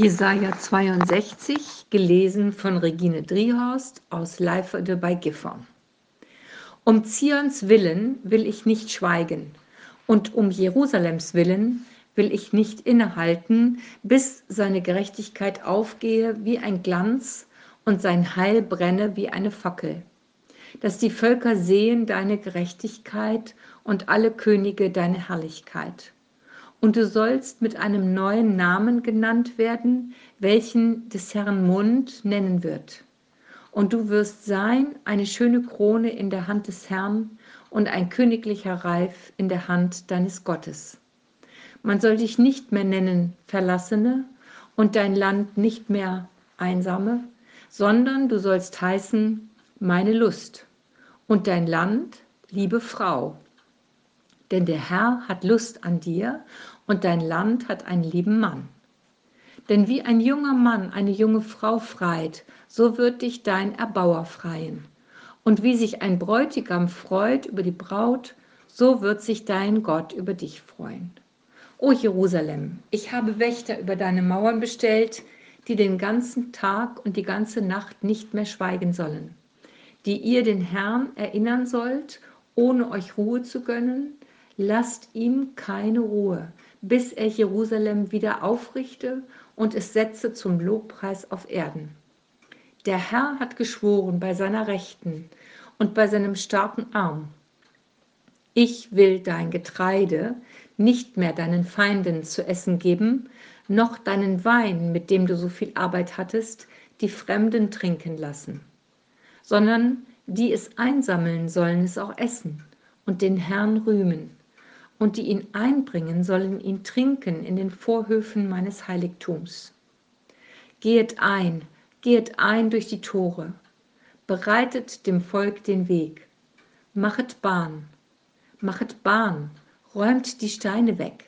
Jesaja 62, gelesen von Regine Driehorst aus Leiferde bei Gifhorn. Um Zions willen will ich nicht schweigen und um Jerusalems willen will ich nicht innehalten, bis seine Gerechtigkeit aufgehe wie ein Glanz und sein Heil brenne wie eine Fackel. Dass die Völker sehen deine Gerechtigkeit und alle Könige deine Herrlichkeit und du sollst mit einem neuen Namen genannt werden, welchen des Herrn Mund nennen wird. Und du wirst sein eine schöne Krone in der Hand des Herrn und ein königlicher Reif in der Hand deines Gottes. Man soll dich nicht mehr nennen Verlassene und dein Land nicht mehr Einsame, sondern du sollst heißen meine Lust und dein Land liebe Frau denn der Herr hat Lust an dir und dein Land hat einen lieben Mann. Denn wie ein junger Mann eine junge Frau freit, so wird dich dein Erbauer freien. Und wie sich ein Bräutigam freut über die Braut, so wird sich dein Gott über dich freuen. O Jerusalem, ich habe Wächter über deine Mauern bestellt, die den ganzen Tag und die ganze Nacht nicht mehr schweigen sollen, die ihr den Herrn erinnern sollt, ohne euch Ruhe zu gönnen, lasst ihm keine Ruhe, bis er Jerusalem wieder aufrichte und es setze zum Lobpreis auf Erden. Der Herr hat geschworen bei seiner Rechten und bei seinem starken Arm. Ich will dein Getreide nicht mehr deinen Feinden zu essen geben, noch deinen Wein, mit dem du so viel Arbeit hattest, die Fremden trinken lassen, sondern die es einsammeln sollen es auch essen und den Herrn rühmen und die ihn einbringen, sollen ihn trinken in den Vorhöfen meines Heiligtums. Gehet ein, gehet ein durch die Tore, bereitet dem Volk den Weg, machet Bahn, machet Bahn, räumt die Steine weg,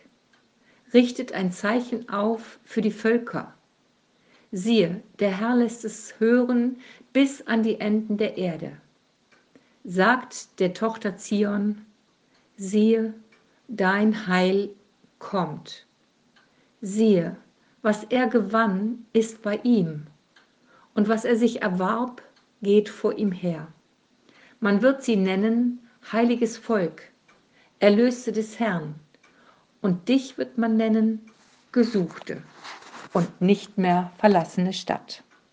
richtet ein Zeichen auf für die Völker. Siehe, der Herr lässt es hören bis an die Enden der Erde. Sagt der Tochter Zion, siehe, dein Heil kommt. Siehe, was er gewann, ist bei ihm, und was er sich erwarb, geht vor ihm her. Man wird sie nennen heiliges Volk, Erlöste des Herrn, und dich wird man nennen Gesuchte und nicht mehr verlassene Stadt.